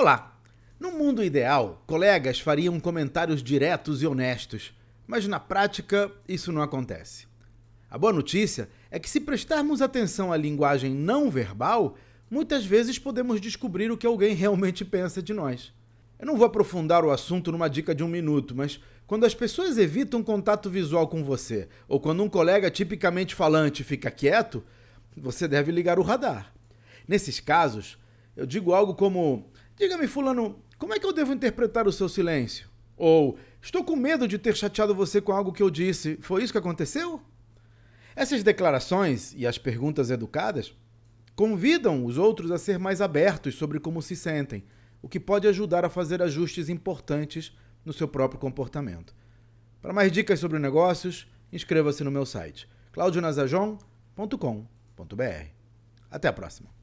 Olá! No mundo ideal, colegas fariam comentários diretos e honestos, mas na prática isso não acontece. A boa notícia é que, se prestarmos atenção à linguagem não verbal, muitas vezes podemos descobrir o que alguém realmente pensa de nós. Eu não vou aprofundar o assunto numa dica de um minuto, mas quando as pessoas evitam contato visual com você, ou quando um colega tipicamente falante fica quieto, você deve ligar o radar. Nesses casos, eu digo algo como: Diga-me, Fulano, como é que eu devo interpretar o seu silêncio? Ou Estou com medo de ter chateado você com algo que eu disse. Foi isso que aconteceu? Essas declarações e as perguntas educadas convidam os outros a ser mais abertos sobre como se sentem o que pode ajudar a fazer ajustes importantes no seu próprio comportamento. Para mais dicas sobre negócios, inscreva-se no meu site claudionazajon.com.br. Até a próxima!